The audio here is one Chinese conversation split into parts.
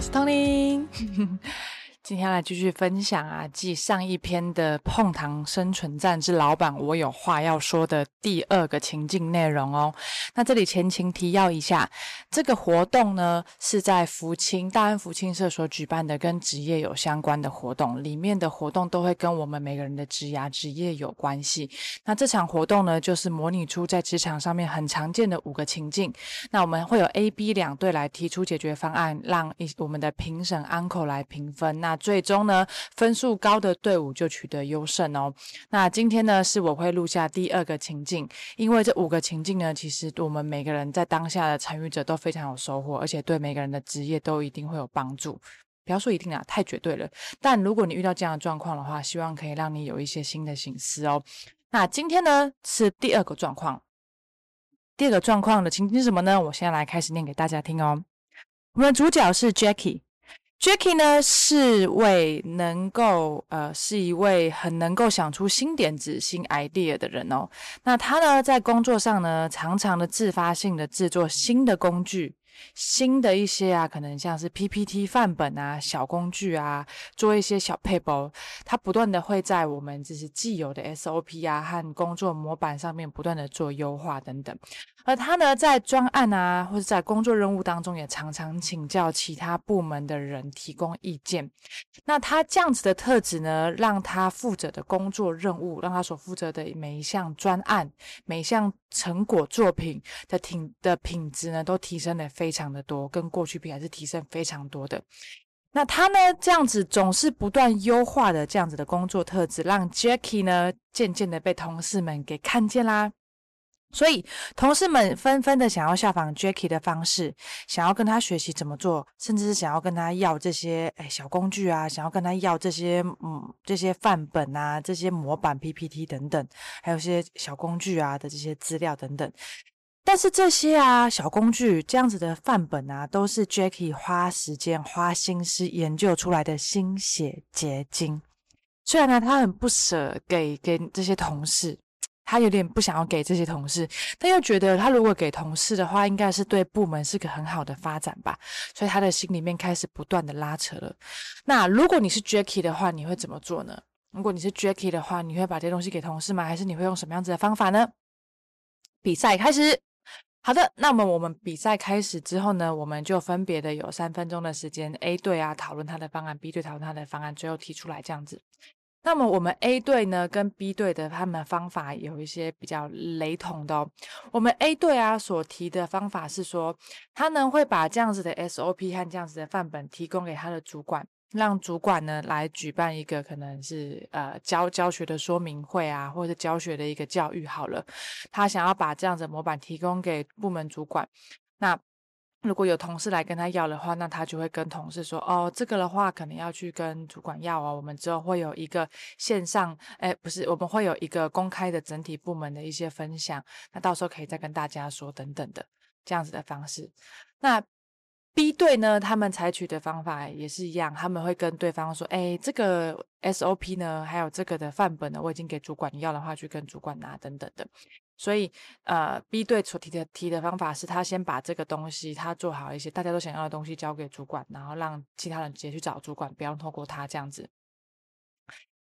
我是 Tony。今天来继续分享啊，继上一篇的《碰糖生存战之老板我有话要说》的第二个情境内容哦。那这里前情提要一下，这个活动呢是在福清大安福清社所举办的，跟职业有相关的活动，里面的活动都会跟我们每个人的职涯职业有关系。那这场活动呢，就是模拟出在职场上面很常见的五个情境。那我们会有 A、B 两队来提出解决方案，让一我们的评审 uncle 来评分。那最终呢，分数高的队伍就取得优胜哦。那今天呢，是我会录下第二个情境，因为这五个情境呢，其实我们每个人在当下的参与者都非常有收获，而且对每个人的职业都一定会有帮助。不要说一定啊，太绝对了。但如果你遇到这样的状况的话，希望可以让你有一些新的醒思哦。那今天呢，是第二个状况。第二个状况的情境是什么呢？我现在来开始念给大家听哦。我们的主角是 Jackie。Jackie 呢是位能够呃是一位很能够想出新点子、新 idea 的人哦。那他呢在工作上呢，常常的自发性的制作新的工具。新的一些啊，可能像是 PPT 范本啊、小工具啊，做一些小 paper，，它不断的会在我们就是既有的 SOP 啊和工作模板上面不断的做优化等等。而他呢，在专案啊或者在工作任务当中，也常常请教其他部门的人提供意见。那他这样子的特质呢，让他负责的工作任务，让他所负责的每一项专案、每一项成果作品的品的品质呢，都提升了非常的多，跟过去比还是提升非常多的。那他呢，这样子总是不断优化的这样子的工作特质，让 Jackie 呢渐渐的被同事们给看见啦。所以同事们纷纷的想要效仿 Jackie 的方式，想要跟他学习怎么做，甚至是想要跟他要这些哎小工具啊，想要跟他要这些嗯这些范本啊，这些模板 PPT 等等，还有些小工具啊的这些资料等等。但是这些啊小工具这样子的范本啊，都是 Jackie 花时间花心思研究出来的心血结晶。虽然呢，他很不舍给给这些同事。他有点不想要给这些同事，但又觉得他如果给同事的话，应该是对部门是个很好的发展吧，所以他的心里面开始不断的拉扯了。那如果你是 Jackie 的话，你会怎么做呢？如果你是 Jackie 的话，你会把这些东西给同事吗？还是你会用什么样子的方法呢？比赛开始，好的，那么我们比赛开始之后呢，我们就分别的有三分钟的时间，A 队啊讨论他的方案，B 队讨论他的方案，最后提出来这样子。那么我们 A 队呢，跟 B 队的他们方法有一些比较雷同的哦。我们 A 队啊所提的方法是说，他呢会把这样子的 SOP 和这样子的范本提供给他的主管，让主管呢来举办一个可能是呃教教学的说明会啊，或者教学的一个教育好了。他想要把这样子模板提供给部门主管，那。如果有同事来跟他要的话，那他就会跟同事说：“哦，这个的话可能要去跟主管要哦。我们之后会有一个线上，哎，不是，我们会有一个公开的整体部门的一些分享，那到时候可以再跟大家说等等的这样子的方式。那 B 队呢，他们采取的方法也是一样，他们会跟对方说：，哎，这个 SOP 呢，还有这个的范本呢，我已经给主管，要的话去跟主管拿等等的。”所以，呃，B 队所提的提的方法是他先把这个东西他做好一些，大家都想要的东西交给主管，然后让其他人直接去找主管，不要透过他这样子。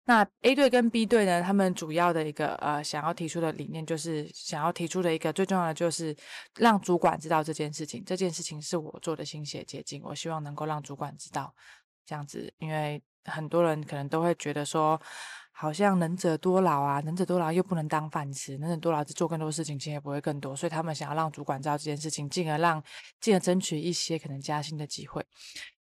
那 A 队跟 B 队呢，他们主要的一个呃想要提出的理念，就是想要提出的一个最重要的，就是让主管知道这件事情，这件事情是我做的心血结晶，我希望能够让主管知道这样子，因为很多人可能都会觉得说。好像能者多劳啊，能者多劳又不能当饭吃，能者多劳做更多事情，钱也不会更多，所以他们想要让主管知道这件事情，进而让进而争取一些可能加薪的机会。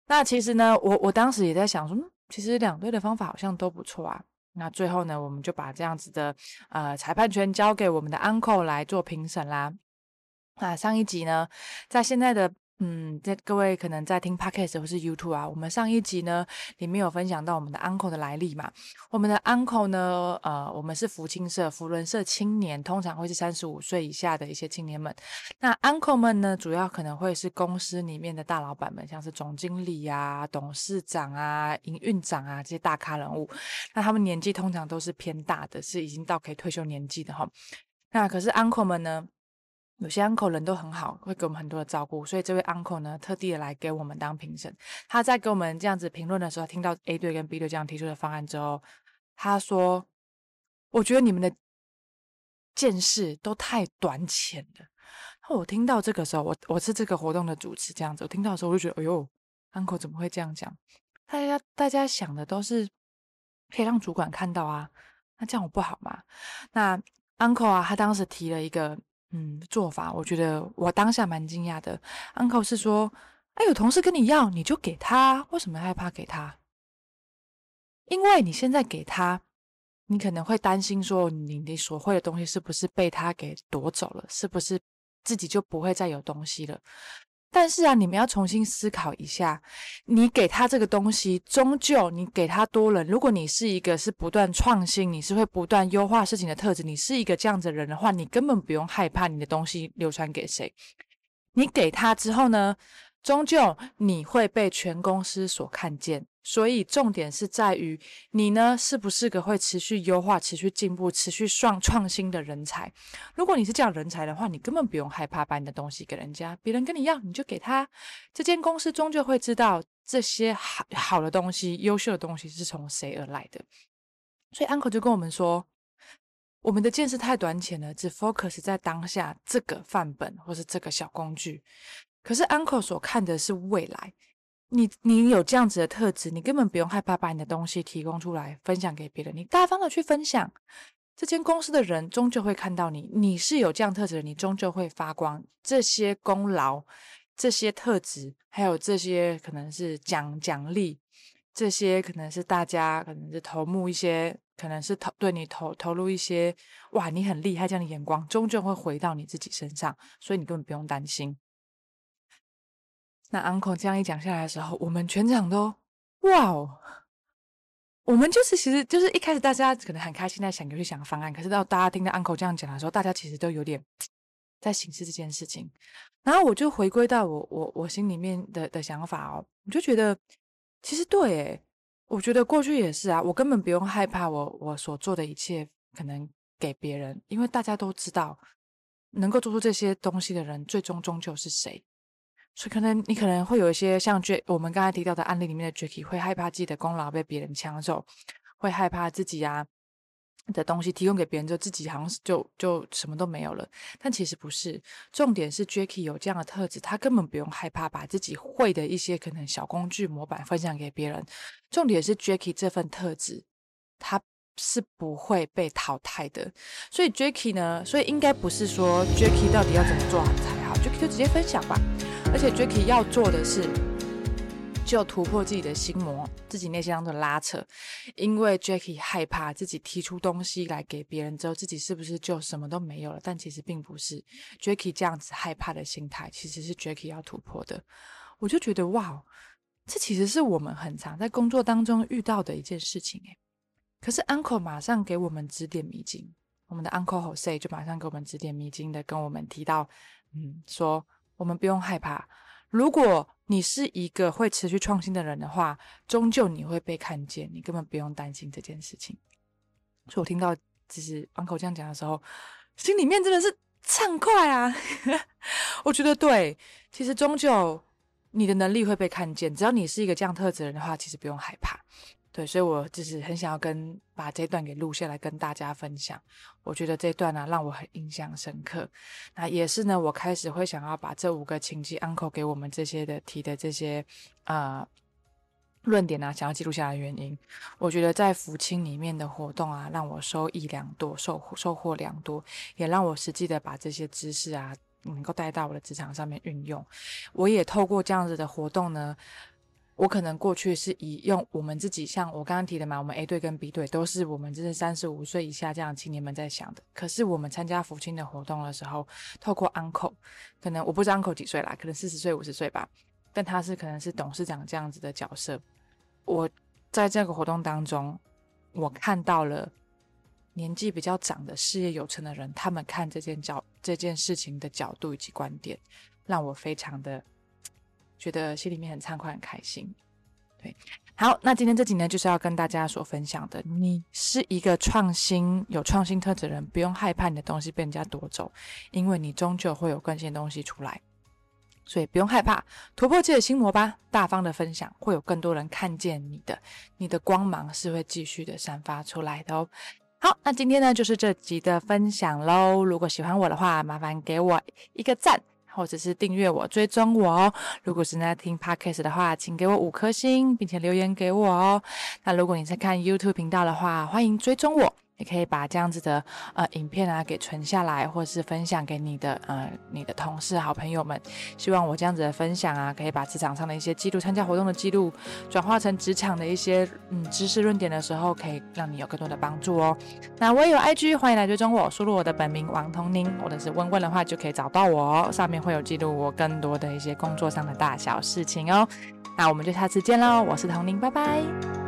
那其实呢，我我当时也在想说，其实两队的方法好像都不错啊。那最后呢，我们就把这样子的呃裁判权交给我们的 uncle 来做评审啦。那上一集呢，在现在的。嗯，在各位可能在听 podcast 或是 YouTube 啊，我们上一集呢里面有分享到我们的 uncle 的来历嘛。我们的 uncle 呢，呃，我们是福清社、福伦社青年，通常会是三十五岁以下的一些青年们。那 uncle 们呢，主要可能会是公司里面的大老板们，像是总经理啊、董事长啊、营运长啊这些大咖人物。那他们年纪通常都是偏大的，是已经到可以退休年纪的哈。那可是 uncle 们呢？有些 uncle 人都很好，会给我们很多的照顾，所以这位 uncle 呢，特地的来给我们当评审。他在给我们这样子评论的时候，听到 A 队跟 B 队这样提出的方案之后，他说：“我觉得你们的见识都太短浅了。”我听到这个时候，我我是这个活动的主持，这样子，我听到的时候我就觉得，哎呦，uncle 怎么会这样讲？大家大家想的都是可以让主管看到啊，那这样我不好吗？那 uncle 啊，他当时提了一个嗯做法，我觉得我当下蛮惊讶的。uncle 是说，哎，有同事跟你要，你就给他，为什么害怕给他？因为你现在给他，你可能会担心说，你你所会的东西是不是被他给夺走了？是不是自己就不会再有东西了？但是啊，你们要重新思考一下，你给他这个东西，终究你给他多了。如果你是一个是不断创新，你是会不断优化事情的特质，你是一个这样子人的话，你根本不用害怕你的东西流传给谁。你给他之后呢，终究你会被全公司所看见。所以重点是在于你呢，是不是个会持续优化、持续进步、持续创创新的人才？如果你是这样人才的话，你根本不用害怕把你的东西给人家，别人跟你要你就给他。这间公司终究会知道这些好好的东西、优秀的东西是从谁而来的。所以 Uncle 就跟我们说，我们的见识太短浅了，只 focus 在当下这个范本或是这个小工具。可是 Uncle 所看的是未来。你你有这样子的特质，你根本不用害怕把你的东西提供出来分享给别人，你大方的去分享，这间公司的人终究会看到你，你是有这样特质的，你终究会发光。这些功劳、这些特质，还有这些可能是奖奖励，这些可能是大家可能是投目一些，可能是投对你投投入一些，哇，你很厉害这样的眼光，终究会回到你自己身上，所以你根本不用担心。那 uncle 这样一讲下来的时候，我们全场都哇哦！我们就是其实就是一开始大家可能很开心在想游戏想方案，可是到大家听到 uncle 这样讲的时候，大家其实都有点 在形式这件事情。然后我就回归到我我我心里面的的想法哦，我就觉得其实对诶，我觉得过去也是啊，我根本不用害怕我我所做的一切可能给别人，因为大家都知道能够做出这些东西的人，最终终究是谁。所以可能你可能会有一些像 J 我们刚才提到的案例里面的 Jacky 会害怕自己的功劳被别人抢走，会害怕自己啊的东西提供给别人之后，自己好像就就什么都没有了。但其实不是，重点是 Jacky 有这样的特质，他根本不用害怕把自己会的一些可能小工具模板分享给别人。重点是 Jacky 这份特质，他是不会被淘汰的。所以 Jacky 呢，所以应该不是说 Jacky 到底要怎么做才好，Jacky 就直接分享吧。而且 Jacky 要做的是，就突破自己的心魔，自己内心当中的拉扯。因为 Jacky 害怕自己提出东西来给别人之后，自己是不是就什么都没有了？但其实并不是。Jacky 这样子害怕的心态，其实是 Jacky 要突破的。我就觉得哇，这其实是我们很常在工作当中遇到的一件事情诶。可是 Uncle 马上给我们指点迷津，我们的 Uncle Jose 就马上给我们指点迷津的跟我们提到，嗯，说。我们不用害怕。如果你是一个会持续创新的人的话，终究你会被看见，你根本不用担心这件事情。所以我听到就是 uncle 这样讲的时候，心里面真的是畅快啊！我觉得对，其实终究你的能力会被看见，只要你是一个这样特质的人的话，其实不用害怕。对，所以我就是很想要跟把这段给录下来跟大家分享。我觉得这段呢让我很印象深刻。那也是呢，我开始会想要把这五个情境 uncle 给我们这些的提的这些啊论点啊，想要记录下来的原因。我觉得在福清里面的活动啊，让我收益良多，收收获良多，也让我实际的把这些知识啊能够带到我的职场上面运用。我也透过这样子的活动呢。我可能过去是以用我们自己，像我刚刚提的嘛，我们 A 队跟 B 队都是我们这是三十五岁以下这样青年们在想的。可是我们参加福清的活动的时候，透过 Uncle，可能我不知道 Uncle 几岁啦，可能四十岁五十岁吧，但他是可能是董事长这样子的角色。我在这个活动当中，我看到了年纪比较长的事业有成的人，他们看这件角这件事情的角度以及观点，让我非常的。觉得心里面很畅快、很开心，对。好，那今天这集呢，就是要跟大家所分享的。你是一个创新、有创新特质的人，不用害怕你的东西被人家夺走，因为你终究会有更新的东西出来。所以不用害怕，突破自己的心魔吧。大方的分享，会有更多人看见你的，你的光芒是会继续的散发出来的哦。好，那今天呢，就是这集的分享喽。如果喜欢我的话，麻烦给我一个赞。或者是订阅我、追踪我哦。如果是在听 podcast 的话，请给我五颗星，并且留言给我哦。那如果你在看 YouTube 频道的话，欢迎追踪我。也可以把这样子的呃影片啊给存下来，或是分享给你的呃你的同事、好朋友们。希望我这样子的分享啊，可以把职场上的一些记录、参加活动的记录，转化成职场的一些嗯知识论点的时候，可以让你有更多的帮助哦。那我也有 IG，欢迎来追踪我，输入我的本名王童宁，或者是问问的话就可以找到我哦。上面会有记录我更多的一些工作上的大小事情哦。那我们就下次见喽，我是童宁，拜拜。